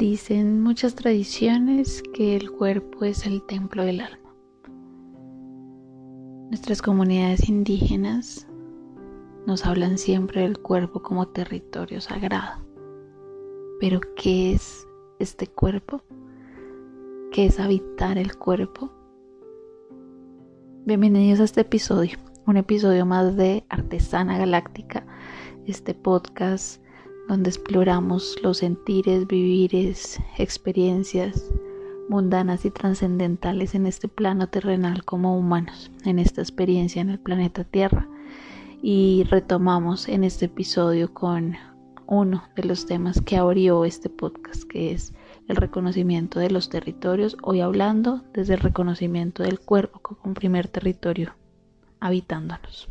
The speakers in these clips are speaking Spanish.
Dicen muchas tradiciones que el cuerpo es el templo del alma. Nuestras comunidades indígenas nos hablan siempre del cuerpo como territorio sagrado. Pero ¿qué es este cuerpo? ¿Qué es habitar el cuerpo? Bienvenidos a este episodio, un episodio más de Artesana Galáctica, este podcast donde exploramos los sentires, vivires, experiencias mundanas y trascendentales en este plano terrenal como humanos, en esta experiencia en el planeta Tierra. Y retomamos en este episodio con uno de los temas que abrió este podcast, que es el reconocimiento de los territorios, hoy hablando desde el reconocimiento del cuerpo como un primer territorio habitándonos.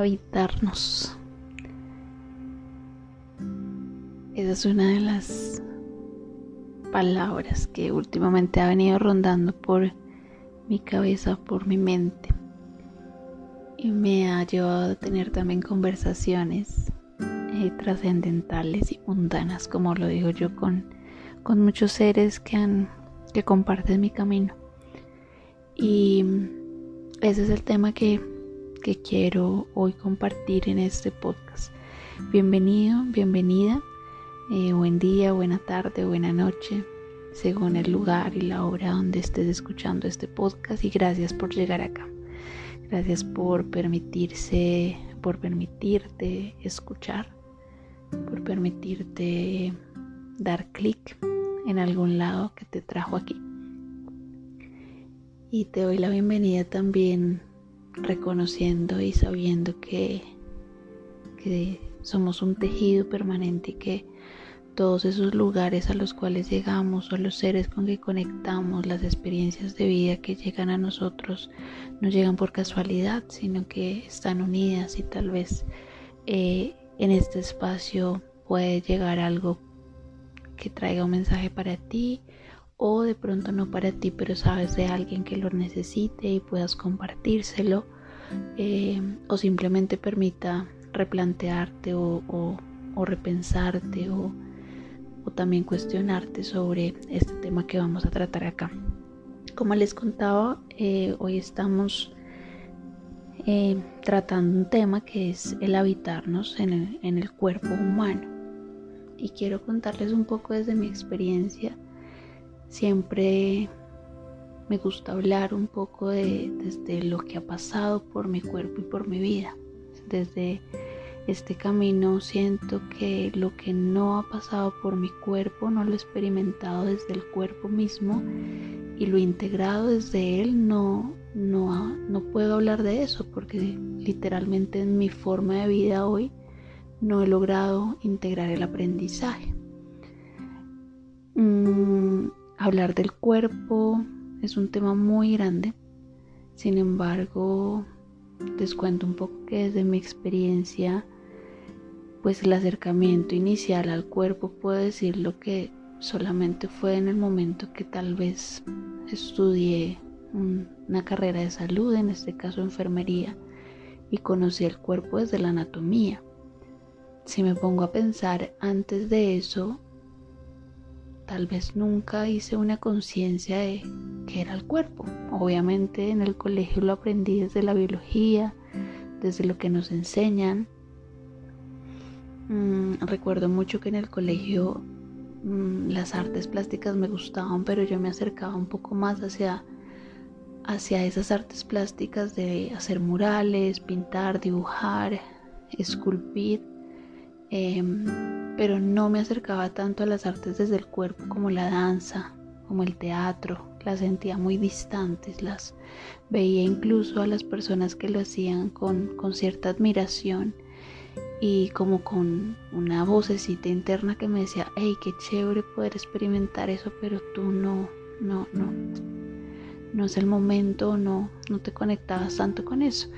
Habitarnos. Esa es una de las palabras que últimamente ha venido rondando por mi cabeza, por mi mente. Y me ha llevado a tener también conversaciones eh, trascendentales y mundanas, como lo digo yo, con, con muchos seres que, han, que comparten mi camino. Y ese es el tema que que quiero hoy compartir en este podcast. Bienvenido, bienvenida, eh, buen día, buena tarde, buena noche, según el lugar y la hora donde estés escuchando este podcast y gracias por llegar acá. Gracias por permitirse, por permitirte escuchar, por permitirte dar clic en algún lado que te trajo aquí. Y te doy la bienvenida también reconociendo y sabiendo que, somos un tejido permanente y que todos esos lugares a los cuales llegamos o los seres con que conectamos, las experiencias de vida que llegan a nosotros, no llegan por casualidad, sino que están unidas y tal vez eh, en este espacio puede llegar algo que traiga un mensaje para ti o de pronto no para ti, pero sabes de alguien que lo necesite y puedas compartírselo eh, o simplemente permita replantearte o, repensarte o, también cuestionarte sobre este tema que vamos a tratar acá. Como les contaba, eh, hoy estamos eh, tratando un tema que es el habitarnos en el cuerpo humano. Y quiero contarles un poco desde mi experiencia Siempre me gusta hablar un poco de desde lo que ha pasado por mi cuerpo y por mi vida. Desde este camino siento que lo que no ha pasado por mi cuerpo no lo he experimentado desde el cuerpo mismo y lo integrado desde él no, no, no puedo hablar de eso porque literalmente en mi forma de vida hoy no he logrado integrar el aprendizaje. Mm, Hablar del cuerpo es un tema muy grande. Sin embargo, les cuento un poco que desde mi experiencia, pues el acercamiento inicial al cuerpo puedo decir lo que solamente fue en el momento que tal vez estudié una carrera de salud, en este caso enfermería, y conocí el cuerpo desde la anatomía. Si me pongo a pensar antes de eso, tal vez nunca hice una conciencia de qué era el cuerpo. Obviamente en el colegio lo aprendí desde la biología, desde lo que nos enseñan. Mm, recuerdo mucho que en el colegio mm, las artes plásticas me gustaban, pero yo me acercaba un poco más hacia, hacia esas artes plásticas de hacer murales, pintar, dibujar, esculpir. Em, pero no me acercaba tanto a las artes desde el cuerpo como la danza, como el teatro, las sentía muy distantes, las veía incluso a las personas que lo hacían con, cierta admiración y como con una vocecita interna que me decía, hey, qué chévere poder experimentar eso, pero tú no, no, no, no es el momento, no, no te conectabas tanto con eso.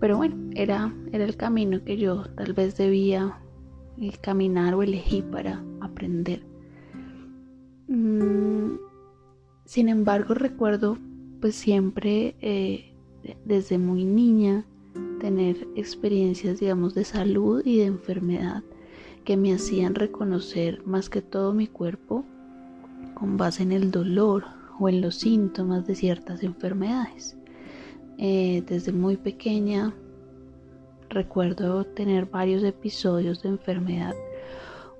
Pero bueno, era, era el camino que yo tal vez debía el caminar o elegí para aprender. Mm, sin embargo, recuerdo pues siempre eh, desde muy niña tener experiencias, digamos, de salud y de enfermedad que me hacían reconocer más que todo mi cuerpo con base en el dolor o en los síntomas de ciertas enfermedades. Eh, desde muy pequeña recuerdo tener varios episodios de enfermedad.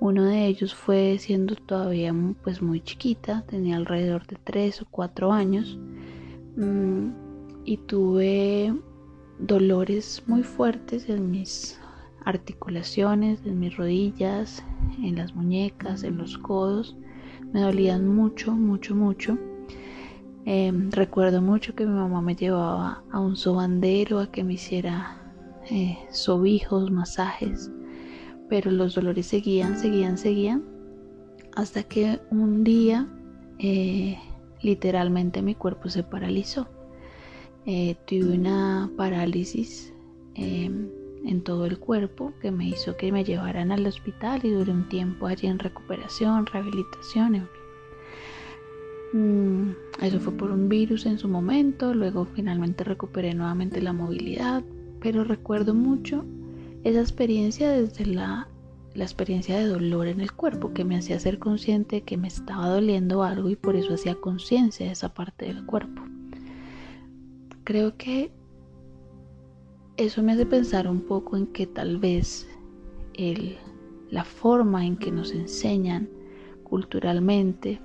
Uno de ellos fue siendo todavía pues muy chiquita, tenía alrededor de 3 o 4 años mm, y tuve dolores muy fuertes en mis articulaciones, en mis rodillas, en las muñecas, en los codos. Me dolían mucho, mucho, mucho. Em, recuerdo mucho que mi mamá me llevaba a un sobandero a que me hiciera eh, sobijos, masajes, pero los dolores seguían, seguían, seguían, hasta que un día eh, literalmente mi cuerpo se paralizó. Eh, tuve una parálisis em, en todo el cuerpo que me hizo que me llevaran al hospital y duré un tiempo allí en recuperación, rehabilitación, en fin. Mm, eso fue por un virus en su momento, luego finalmente recuperé nuevamente la movilidad, pero recuerdo mucho esa experiencia desde la, la experiencia de dolor en el cuerpo que me hacía ser consciente de que me estaba doliendo algo y por eso hacía conciencia de esa parte del cuerpo. Creo que eso me hace pensar un poco en que tal vez el, la forma en que nos enseñan culturalmente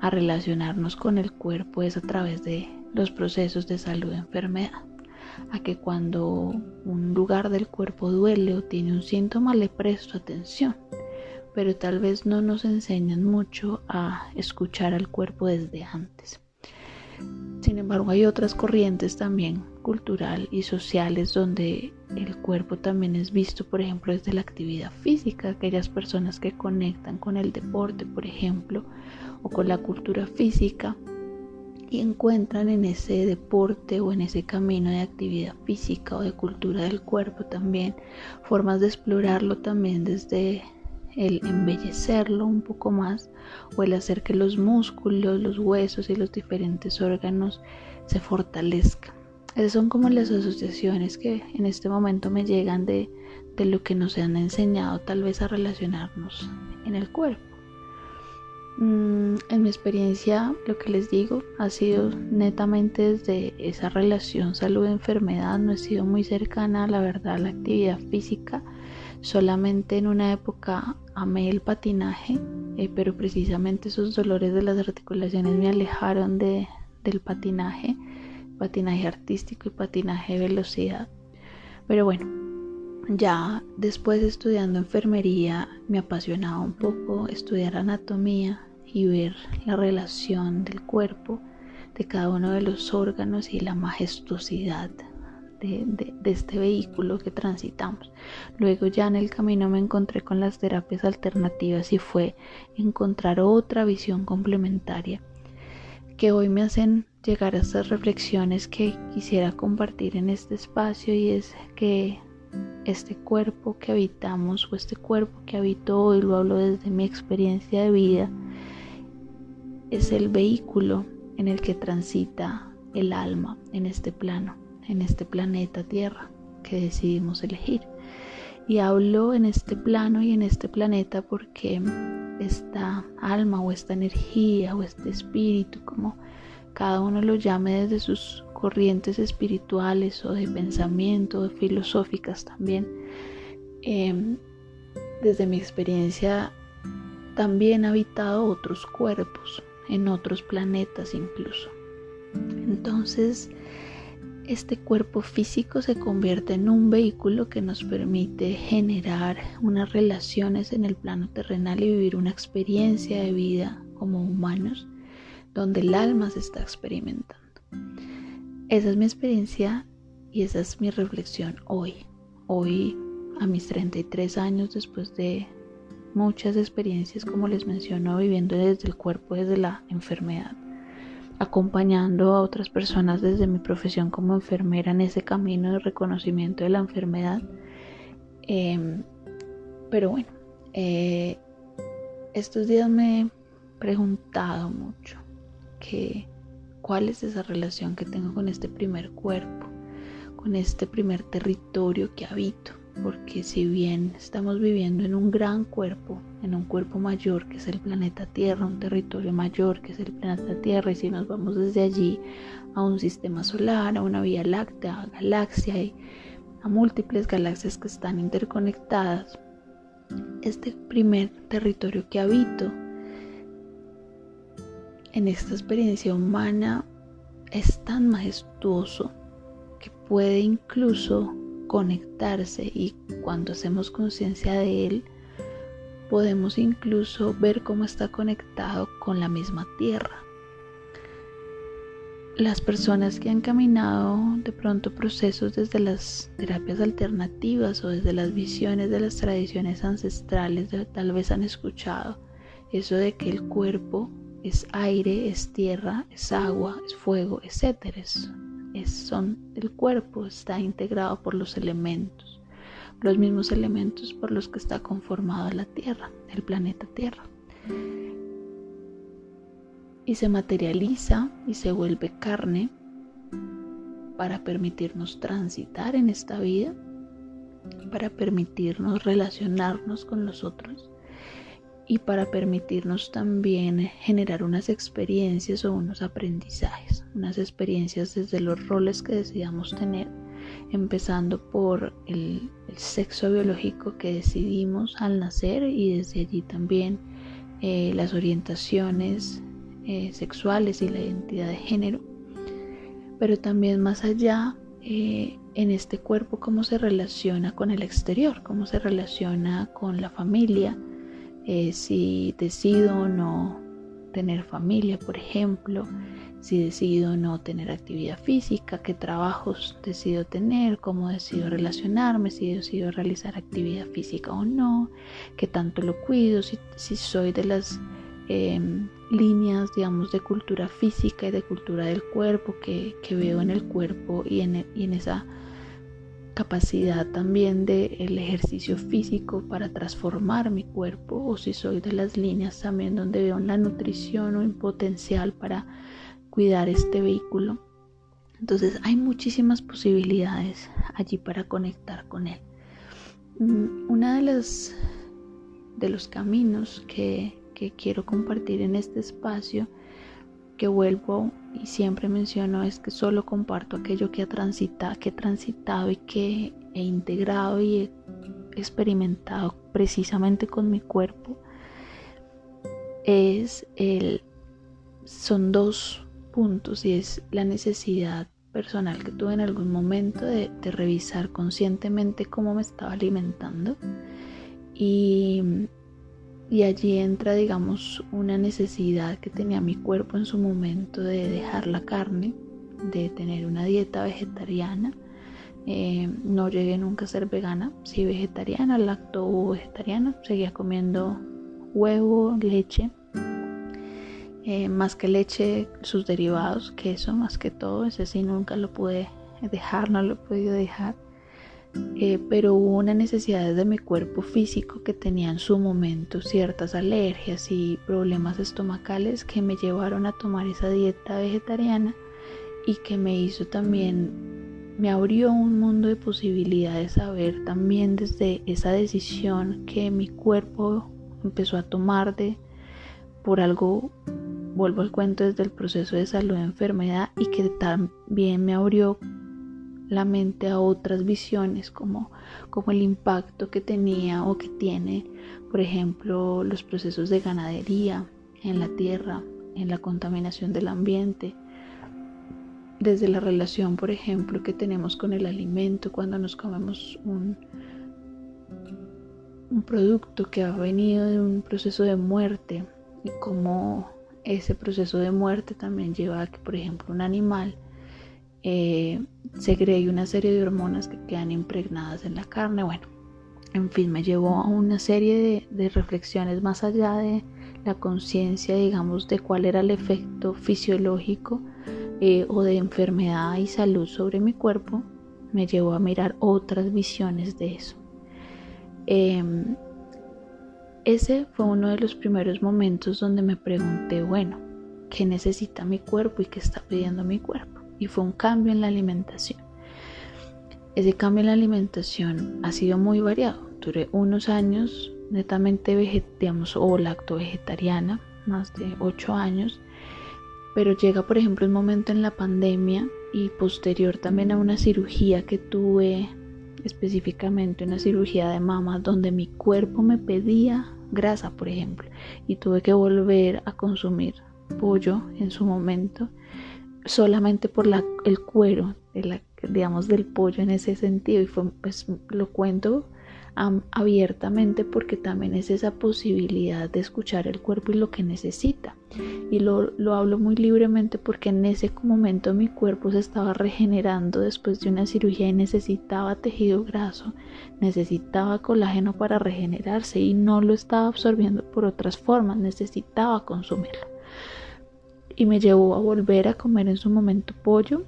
a relacionarnos con el cuerpo es a través de los procesos de salud enfermedad. A que cuando un lugar del cuerpo duele o tiene un síntoma le presto atención, pero tal vez no nos enseñan mucho a escuchar al cuerpo desde antes. Sin embargo, hay otras corrientes también cultural y sociales donde el cuerpo también es visto, por ejemplo, desde la actividad física, aquellas personas que conectan con el deporte, por ejemplo, o con la cultura física y encuentran en ese deporte o en ese camino de actividad física o de cultura del cuerpo también formas de explorarlo también desde el embellecerlo un poco más o el hacer que los músculos, los huesos y los diferentes órganos se fortalezcan. Esas son como las asociaciones que en este momento me llegan de, de lo que nos han enseñado tal vez a relacionarnos en el cuerpo. Mm, en mi experiencia, lo que les digo ha sido netamente desde esa relación salud-enfermedad, no he sido muy cercana, la verdad, a la actividad física Solamente en una época amé el patinaje, eh, pero precisamente esos dolores de las articulaciones me alejaron de, del patinaje, patinaje artístico y patinaje de velocidad. Pero bueno, ya después estudiando enfermería me apasionaba un poco estudiar anatomía y ver la relación del cuerpo, de cada uno de los órganos y la majestuosidad de, este vehículo que transitamos. Luego ya en el camino me encontré con las terapias alternativas y fue encontrar otra visión complementaria que hoy me hacen llegar a estas reflexiones que quisiera compartir en este espacio y es que este cuerpo que habitamos o este cuerpo que habito hoy, lo hablo desde mi experiencia de vida, es el vehículo en el que transita el alma en este plano en este planeta Tierra que decidimos elegir. Y hablo en este plano y en este planeta porque esta alma o esta energía o este espíritu, como cada uno lo llame desde sus corrientes espirituales o de pensamiento, filosóficas también, em, desde mi experiencia también ha habitado otros cuerpos, en otros planetas incluso. Entonces, este cuerpo físico se convierte en un vehículo que nos permite generar unas relaciones en el plano terrenal y vivir una experiencia de vida como humanos donde el alma se está experimentando. Esa es mi experiencia y esa es mi reflexión hoy. Hoy, a mis 33 años, después de muchas experiencias, como les menciono, viviendo desde el cuerpo, desde la enfermedad acompañando a otras personas desde mi profesión como enfermera en ese camino de reconocimiento de la enfermedad. Em, pero bueno, eh, estos días me he preguntado mucho que cuál es esa relación que tengo con este primer cuerpo, con este primer territorio que habito. Porque si bien estamos viviendo en un gran cuerpo, en un cuerpo mayor que es el planeta Tierra, un territorio mayor que es el planeta Tierra, y si nos vamos desde allí a un sistema solar, a una vía láctea, a galaxia y a múltiples galaxias que están interconectadas, este primer territorio que habito en esta experiencia humana es tan majestuoso que puede incluso conectarse y cuando hacemos conciencia de él, podemos incluso ver cómo está conectado con la misma tierra. Las personas que han caminado de pronto procesos desde las terapias alternativas o desde las visiones de las tradiciones ancestrales tal vez han escuchado eso de que el cuerpo es aire, es tierra, es agua, es fuego, etc. Es, son el cuerpo, está integrado por los elementos, los mismos elementos por los que está conformada la Tierra, el planeta Tierra. Y se materializa y se vuelve carne para permitirnos transitar en esta vida, para permitirnos relacionarnos con los otros y para permitirnos también generar unas experiencias o unos aprendizajes, unas experiencias desde los roles que decidamos tener, empezando por el, sexo biológico que decidimos al nacer y desde allí también eh, las orientaciones eh, sexuales y la identidad de género, pero también más allá eh, en este cuerpo cómo se relaciona con el exterior, cómo se relaciona con la familia, eh, si decido no tener familia, por ejemplo, si decido no tener actividad física, qué trabajos decido tener, cómo decido relacionarme, si decido realizar actividad física o no, qué tanto lo cuido, si, soy de las em, líneas, digamos, de cultura física y de cultura del cuerpo que, veo en el cuerpo y en, y en esa capacidad también del ejercicio físico para transformar mi cuerpo o si soy de las líneas también donde veo la nutrición o un potencial para cuidar este vehículo. Entonces hay muchísimas posibilidades allí para conectar con él. Mm, una de las de los caminos que, que quiero compartir en este espacio que vuelvo y siempre menciono es que solo comparto aquello que, ha transitado, que he transitado y que he integrado y he experimentado precisamente con mi cuerpo. Es el, son dos puntos y es la necesidad personal que tuve en algún momento de, de revisar conscientemente cómo me estaba alimentando y y allí entra, digamos, una necesidad que tenía mi cuerpo en su momento de dejar la carne, de tener una dieta vegetariana. Eh, no llegué nunca a ser vegana, sí vegetariana, lacto vegetariana, seguía comiendo huevo, leche, eh, más que leche, sus derivados, queso, más que todo, ese sí nunca lo pude dejar, no lo he podido dejar. Eh, pero hubo una necesidad de mi cuerpo físico que tenía en su momento ciertas alergias y problemas estomacales que me llevaron a tomar esa dieta vegetariana y que me hizo también, me abrió un mundo de posibilidades a ver también desde esa decisión que mi cuerpo empezó a tomar de por algo vuelvo al cuento desde el proceso de salud de enfermedad y que también me abrió la mente a otras visiones como, como el impacto que tenía o que tiene, por ejemplo, los procesos de ganadería en la tierra, en la contaminación del ambiente, desde la relación, por ejemplo, que tenemos con el alimento cuando nos comemos un, un producto que ha venido de un proceso de muerte y cómo ese proceso de muerte también lleva a que, por ejemplo, un animal eh, segregue una serie de hormonas que quedan impregnadas en la carne. Bueno, en fin, me llevó a una serie de, reflexiones más allá de la conciencia, digamos, de cuál era el efecto fisiológico eh, o de enfermedad y salud sobre mi cuerpo, me llevó a mirar otras visiones de eso. Em, ese fue uno de los primeros momentos donde me pregunté, bueno, qué necesita mi cuerpo y qué está pidiendo mi cuerpo. Y fue un cambio en la alimentación. Ese cambio en la alimentación ha sido muy variado. Duré unos años netamente digamos, o lacto vegetariana, más de 8 años, pero llega por ejemplo un momento en la pandemia y posterior también a una cirugía que tuve específicamente una cirugía de mama donde mi cuerpo me pedía grasa por ejemplo y tuve que volver a consumir pollo en su momento solamente por la, el cuero de la, digamos del pollo en ese sentido y fue pues lo cuento abiertamente porque también es esa posibilidad de escuchar el cuerpo y lo que necesita. Y lo, lo hablo muy libremente porque en ese momento mi cuerpo se estaba regenerando después de una cirugía y necesitaba tejido graso, necesitaba colágeno para regenerarse y no lo estaba absorbiendo por otras formas, necesitaba consumirlo. Y me llevó a volver a comer en su momento pollo.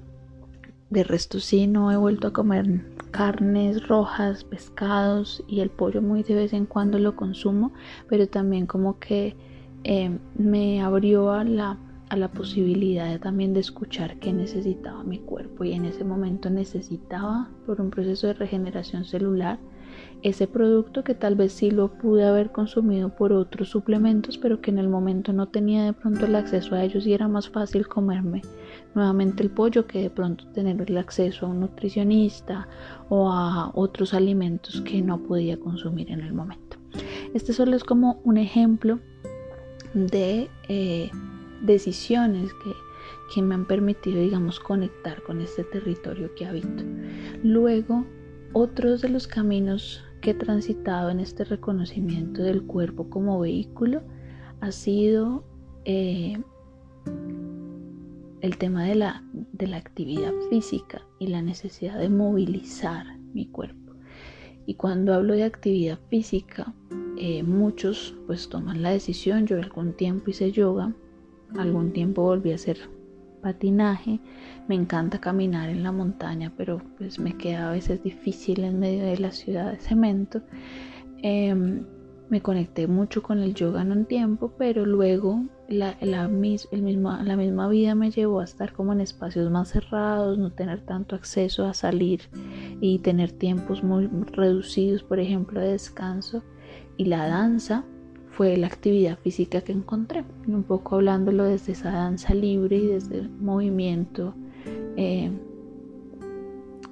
De resto sí, no he vuelto a comer carnes rojas, pescados y el pollo muy de vez en cuando lo consumo, pero también como que eh, me abrió a la, a la posibilidad de, también de escuchar qué necesitaba mi cuerpo y en ese momento necesitaba por un proceso de regeneración celular ese producto que tal vez sí lo pude haber consumido por otros suplementos, pero que en el momento no tenía de pronto el acceso a ellos y era más fácil comerme nuevamente el pollo que de pronto tener el acceso a un nutricionista o a otros alimentos que no podía consumir en el momento. Este solo es como un ejemplo de eh, decisiones que, que me han permitido, digamos, conectar con este territorio que habito. Luego, otros de los caminos que he transitado en este reconocimiento del cuerpo como vehículo ha sido eh, el tema de la, de la actividad física y la necesidad de movilizar mi cuerpo. Y cuando hablo de actividad física, eh, muchos pues toman la decisión, yo algún tiempo hice yoga, algún tiempo volví a hacer patinaje, me encanta caminar en la montaña, pero pues me queda a veces difícil en medio de la ciudad de cemento. Em, me conecté mucho con el yoga en un tiempo, pero luego la, la, la misma vida me llevó a estar como en espacios más cerrados, no tener tanto acceso a salir y tener tiempos muy reducidos, por ejemplo, de descanso. Y la danza fue la actividad física que encontré, un poco hablándolo desde esa danza libre y desde el movimiento eh,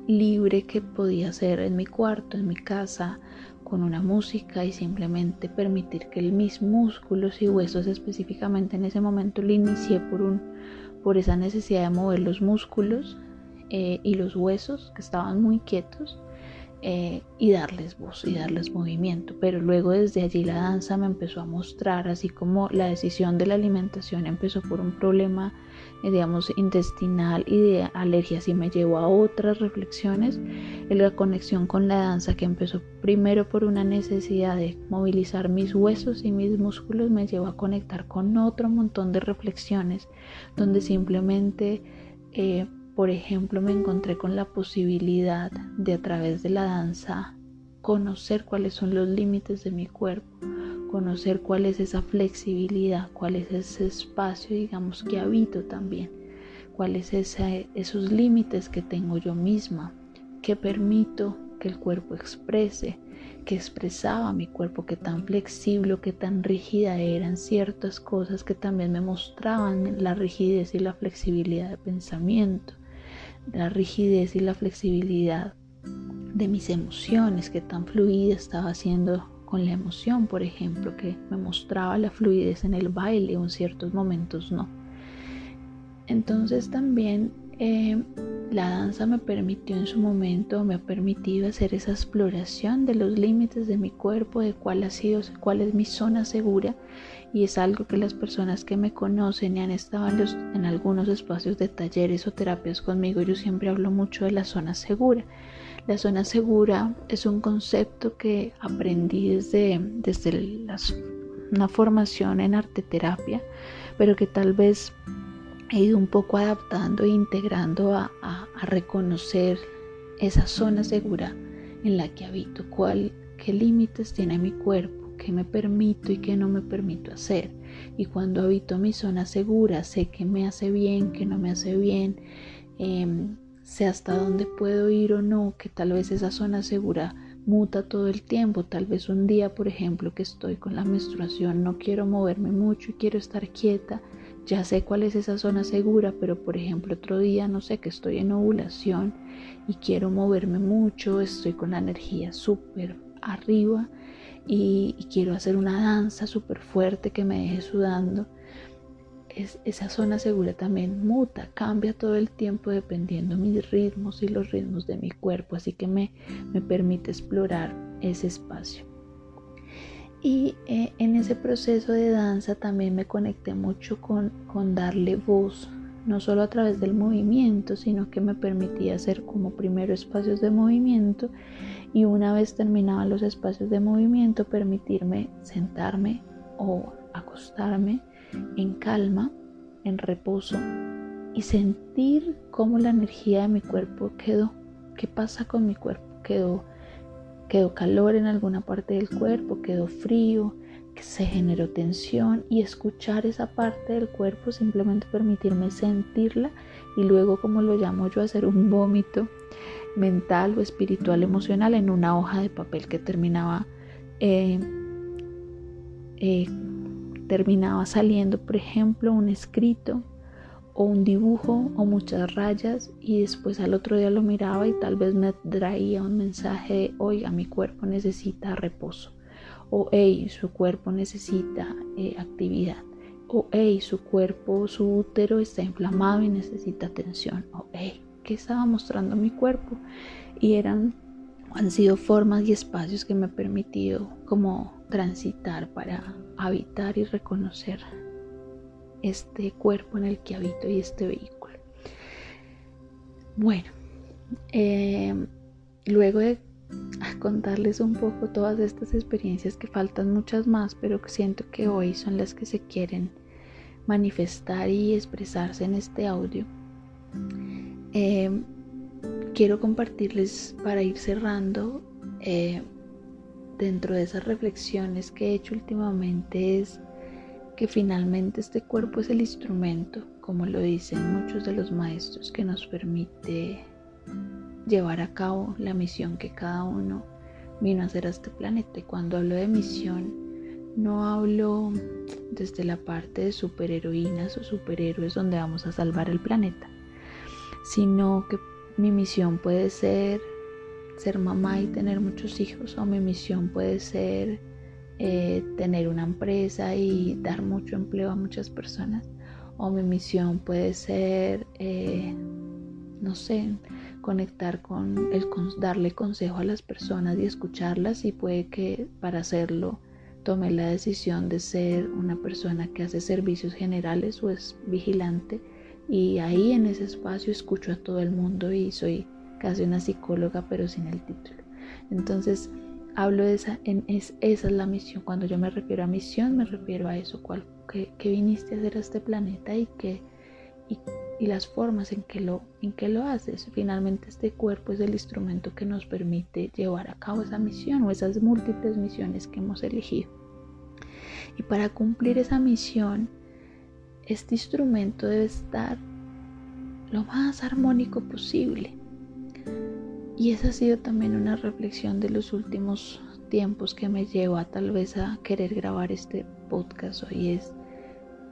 libre que podía hacer en mi cuarto, en mi casa, con una música y simplemente permitir que mis músculos y huesos específicamente en ese momento lo inicié por, un, por esa necesidad de mover los músculos eh, y los huesos que estaban muy quietos eh, y darles voz y darles movimiento. Pero luego desde allí la danza me empezó a mostrar, así como la decisión de la alimentación empezó por un problema, eh, digamos, intestinal y de alergias y me llevó a otras reflexiones, la conexión con la danza que empezó primero por una necesidad de movilizar mis huesos y mis músculos, me llevó a conectar con otro montón de reflexiones donde simplemente... Eh, por ejemplo, me encontré con la posibilidad de a través de la danza conocer cuáles son los límites de mi cuerpo, conocer cuál es esa flexibilidad, cuál es ese espacio, digamos, que habito también, cuáles son esos límites que tengo yo misma, que permito que el cuerpo exprese, que expresaba mi cuerpo, que tan flexible, que tan rígida eran ciertas cosas que también me mostraban la rigidez y la flexibilidad de pensamiento la rigidez y la flexibilidad de mis emociones, que tan fluida estaba haciendo con la emoción, por ejemplo, que me mostraba la fluidez en el baile o en ciertos momentos no. Entonces también eh, la danza me permitió en su momento, me ha permitido hacer esa exploración de los límites de mi cuerpo, de cuál ha sido, cuál es mi zona segura y es algo que las personas que me conocen y han estado en, algunos espacios de talleres o terapias conmigo, yo siempre hablo mucho de la zona segura. La zona segura es un concepto que aprendí desde, desde una formación en arte terapia, pero que tal vez he ido un poco adaptando e integrando a, reconocer esa zona segura en la que habito, qué límites tiene mi cuerpo, qué me permito y qué no me permito hacer. Y cuando habito mi zona segura, sé qué me hace bien, qué no me hace bien, em, sé hasta dónde puedo ir o no, que tal vez esa zona segura muta todo el tiempo. Tal vez un día, por ejemplo, que estoy con la menstruación, no quiero moverme mucho y quiero estar quieta. Ya sé cuál es esa zona segura, pero por ejemplo otro día, no sé, que estoy en ovulación y quiero moverme mucho, estoy con la energía súper arriba y, quiero hacer una danza súper fuerte que me deje sudando. Es, esa zona segura también muta, cambia todo el tiempo dependiendo mis ritmos y los ritmos de mi cuerpo, así que me, me permite explorar ese espacio. Y eh, en ese proceso de danza también me conecté mucho con, con darle voz no solo a través del movimiento, sino que me permitía hacer como primero espacios de movimiento y una vez terminaban los espacios de movimiento permitirme sentarme o acostarme en calma, en reposo y sentir cómo la energía de mi cuerpo quedó, qué pasa con mi cuerpo, quedó quedó calor en alguna parte del cuerpo, quedó frío, que se generó tensión y escuchar esa parte del cuerpo, simplemente permitirme sentirla y luego, como lo llamo yo, hacer un vómito mental o espiritual emocional en una hoja de papel que terminaba eh, eh, terminaba saliendo por ejemplo un escrito o un dibujo o muchas rayas y después al otro día lo miraba y tal vez me traía un mensaje de oiga mi cuerpo necesita reposo. O hey, su cuerpo necesita eh, actividad, o hey, su cuerpo, su útero está inflamado y necesita atención, o hey, ¿qué estaba mostrando mi cuerpo? Y eran, han sido formas y espacios que me han permitido como transitar para habitar y reconocer este cuerpo en el que habito y este vehículo. Bueno, eh, luego de contarles un poco todas estas experiencias que faltan muchas más, pero que siento que hoy son las que se quieren manifestar y expresarse en este audio. Eh, quiero compartirles para ir cerrando eh, dentro de esas reflexiones que he hecho últimamente es que finalmente este cuerpo es el instrumento, como lo dicen muchos de los maestros, que nos permite llevar a cabo la misión que cada uno vino a hacer a este planeta. Y cuando hablo de misión, no hablo desde la parte de superheroínas o superhéroes donde vamos a salvar el planeta, sino que mi misión puede ser ser mamá y tener muchos hijos, o mi misión puede ser eh, tener una empresa y dar mucho empleo a muchas personas, o mi misión puede ser, eh, no sé, conectar con el darle consejo a las personas y escucharlas y puede que para hacerlo tome la decisión de ser una persona que hace servicios generales o es vigilante y ahí en ese espacio escucho a todo el mundo y soy casi una psicóloga pero sin el título. Entonces hablo de esa, es, esa es la misión. Cuando yo me refiero a misión me refiero a eso, cual, que, viniste a hacer a este planeta y que y las formas en que, lo, en que lo haces. Finalmente este cuerpo es el instrumento que nos permite llevar a cabo esa misión o esas múltiples misiones que hemos elegido. Y para cumplir esa misión, este instrumento debe estar lo más armónico posible. Y esa ha sido también una reflexión de los últimos tiempos que me lleva tal vez a querer grabar este podcast hoy es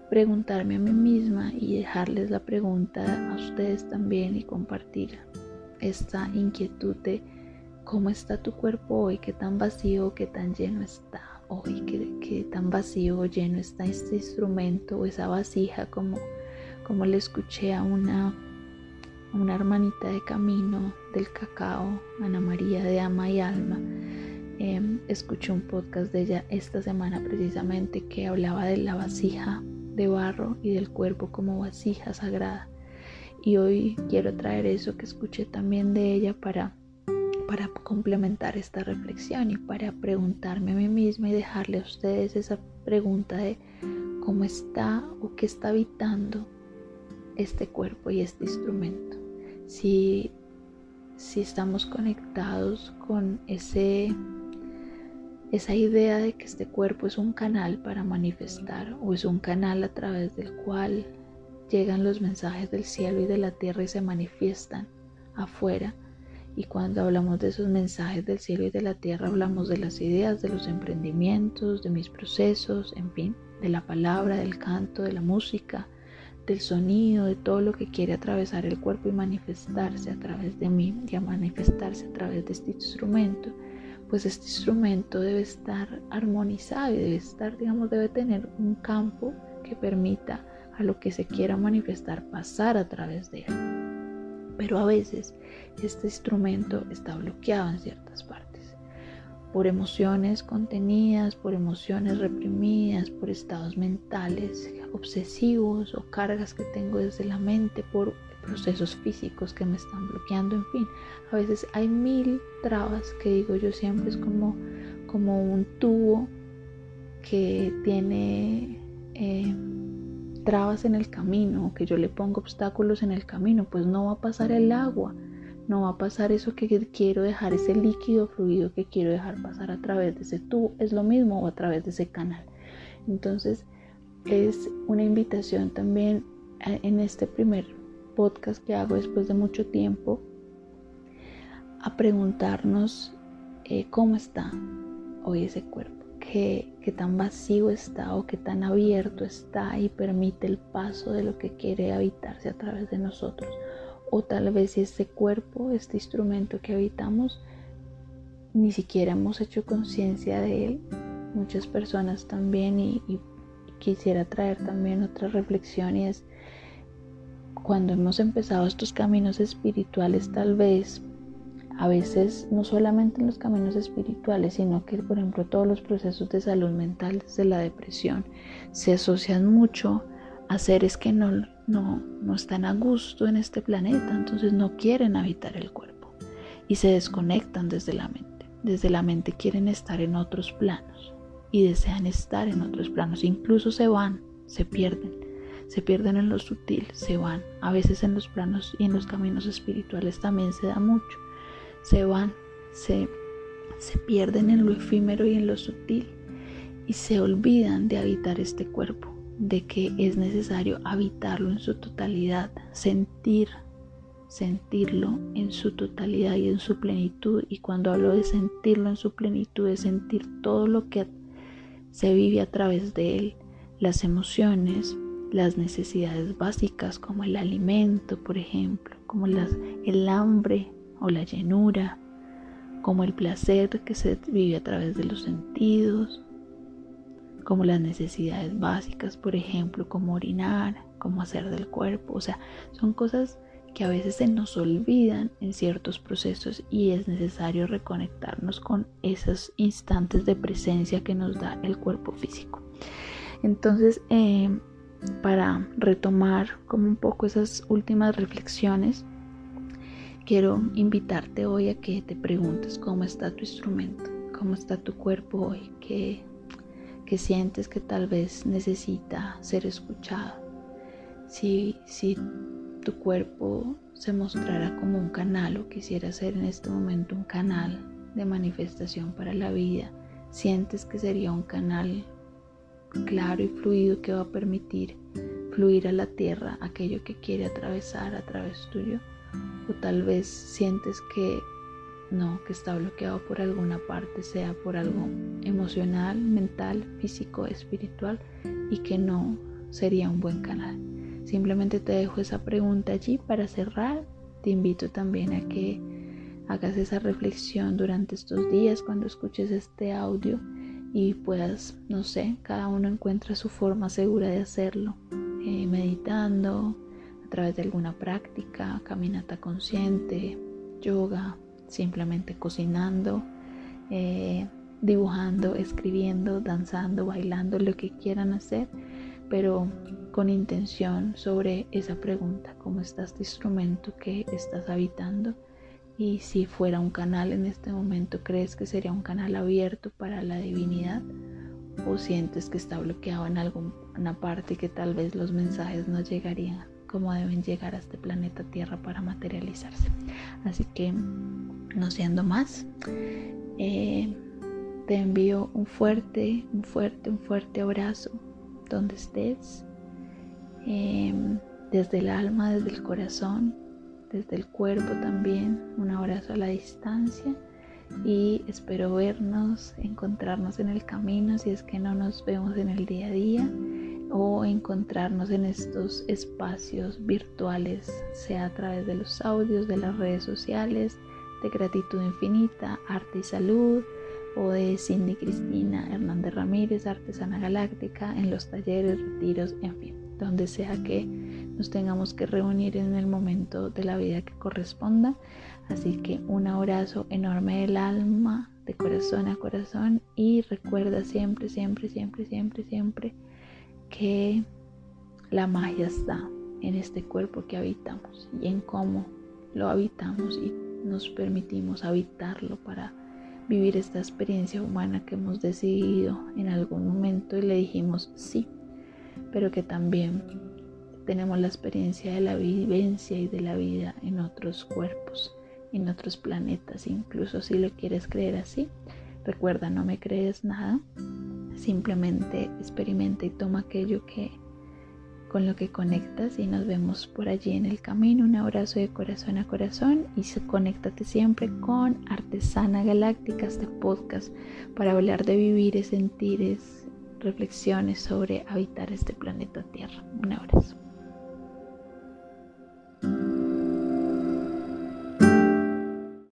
preguntarme a mí misma y dejarles la pregunta a ustedes también y compartir esta inquietud de cómo está tu cuerpo hoy, qué tan vacío, qué tan lleno está hoy, qué, tan vacío o lleno está este instrumento o esa vasija como, como le escuché a una, una hermanita de camino del cacao, Ana María de Ama y Alma. Em, escuché un podcast de ella esta semana precisamente que hablaba de la vasija de barro y del cuerpo como vasija sagrada. Y hoy quiero traer eso que escuché también de ella para, para complementar esta reflexión y para preguntarme a mí misma y dejarle a ustedes esa pregunta de cómo está o qué está habitando este cuerpo y este instrumento. Si, si estamos conectados con ese esa idea de que este cuerpo es un canal para manifestar o es un canal a través del cual llegan los mensajes del cielo y de la tierra y se manifiestan afuera. Y cuando hablamos de esos mensajes del cielo y de la tierra, hablamos de las ideas, de los emprendimientos, de mis procesos, en fin, de la palabra, del canto, de la música, del sonido, de todo lo que quiere atravesar el cuerpo y manifestarse a través de mí, y a manifestarse a través de este instrumento pues este instrumento debe estar armonizado y debe estar, digamos, debe tener un campo que permita a lo que se quiera manifestar pasar a través de él. Pero a veces este instrumento está bloqueado en ciertas partes. Por emociones contenidas, por emociones reprimidas, por estados mentales obsesivos o cargas que tengo desde la mente, por procesos físicos que me están bloqueando, en fin, a veces hay mil trabas que digo yo siempre es como, como un tubo que tiene eh, trabas en el camino, que yo le pongo obstáculos en el camino, pues no va a pasar el agua, no va a pasar eso que quiero dejar, ese líquido fluido que quiero dejar pasar a través de ese tubo, es lo mismo o a través de ese canal. Entonces es una invitación también eh, en este primer podcast que hago después de mucho tiempo a preguntarnos eh, cómo está hoy ese cuerpo, qué, qué tan vacío está o qué tan abierto está y permite el paso de lo que quiere habitarse a través de nosotros. O tal vez este cuerpo, este instrumento que habitamos, ni siquiera hemos hecho conciencia de él. Muchas personas también y, y quisiera traer también otra reflexión y es cuando hemos empezado estos caminos espirituales, tal vez a veces no solamente en los caminos espirituales, sino que por ejemplo todos los procesos de salud mental desde la depresión se asocian mucho a seres que no, no, no están a gusto en este planeta, entonces no quieren habitar el cuerpo y se desconectan desde la mente. Desde la mente quieren estar en otros planos y desean estar en otros planos, incluso se van, se pierden se pierden en lo sutil, se van. A veces en los planos y en los caminos espirituales también se da mucho. Se van, se, se pierden en lo efímero y en lo sutil y se olvidan de habitar este cuerpo, de que es necesario habitarlo en su totalidad, sentir, sentirlo en su totalidad y en su plenitud. Y cuando hablo de sentirlo en su plenitud, es sentir todo lo que se vive a través de él, las emociones, las necesidades básicas como el alimento, por ejemplo, como el hambre o la llenura, como el placer que se vive a través de los sentidos, como las necesidades básicas, por ejemplo, como orinar, como hacer del cuerpo, o sea, son cosas que a veces se nos olvidan en ciertos procesos y es necesario reconectarnos con esos instantes de presencia que nos da el cuerpo físico. Entonces, eh, para retomar como un poco esas últimas reflexiones, quiero invitarte hoy a que te preguntes cómo está tu instrumento, cómo está tu cuerpo hoy, qué, sientes que tal vez necesita ser escuchado. Si, si tu cuerpo se mostrara como un canal o quisiera ser en este momento un canal de manifestación para la vida, sientes que sería un canal claro y fluido que va a permitir fluir a la tierra aquello que quiere atravesar a través tuyo. O tal vez sientes que no, que está bloqueado por alguna parte, sea por algo emocional, mental, físico, espiritual, y que no sería un buen canal. Simplemente te dejo esa pregunta allí para cerrar. Te invito también a que hagas esa reflexión durante estos días cuando escuches este audio y puedas, no sé, cada uno encuentra su forma segura de hacerlo, eh, meditando, a través de alguna práctica, caminata consciente, yoga, simplemente cocinando, eh, dibujando, escribiendo, danzando, bailando, lo que quieran hacer, pero con intención sobre esa pregunta, ¿cómo está este instrumento que estás habitando? Y si fuera un canal en este momento, ¿crees que sería un canal abierto para la divinidad? ¿O sientes que está bloqueado en alguna parte y que tal vez los mensajes no llegarían como deben llegar a este planeta Tierra para materializarse? Así que, no siendo más, eh, te envío un fuerte, un fuerte, un fuerte abrazo donde estés, em, desde el alma, desde el corazón, desde el cuerpo también, un abrazo a la distancia y espero vernos, encontrarnos en el camino si es que no nos vemos en el día a día o encontrarnos en estos espacios virtuales, sea a través de los audios, de las redes sociales, de gratitud infinita, arte y salud, o de Cindy Cristina Hernández Ramírez, Artesana Galáctica, en los talleres, retiros, en fin, donde sea que nos tengamos que reunir en el momento de la vida que corresponda. Así que un abrazo enorme del alma, de corazón a corazón y recuerda siempre, siempre, siempre, siempre, siempre que la magia está en este cuerpo que habitamos y en cómo lo habitamos y nos permitimos habitarlo para vivir esta experiencia humana que hemos decidido en algún momento y le dijimos sí, pero que también tenemos la experiencia de la vivencia y de la vida en otros cuerpos, en otros planetas, incluso si lo quieres creer así. Recuerda, no me crees nada, simplemente experimenta y toma aquello que con lo que conectas y nos vemos por allí en el camino. Un abrazo de corazón a corazón y conéctate siempre con Artesana Galáctica, este podcast para hablar de vivir, sentires, reflexiones sobre habitar este planeta Tierra. Un abrazo.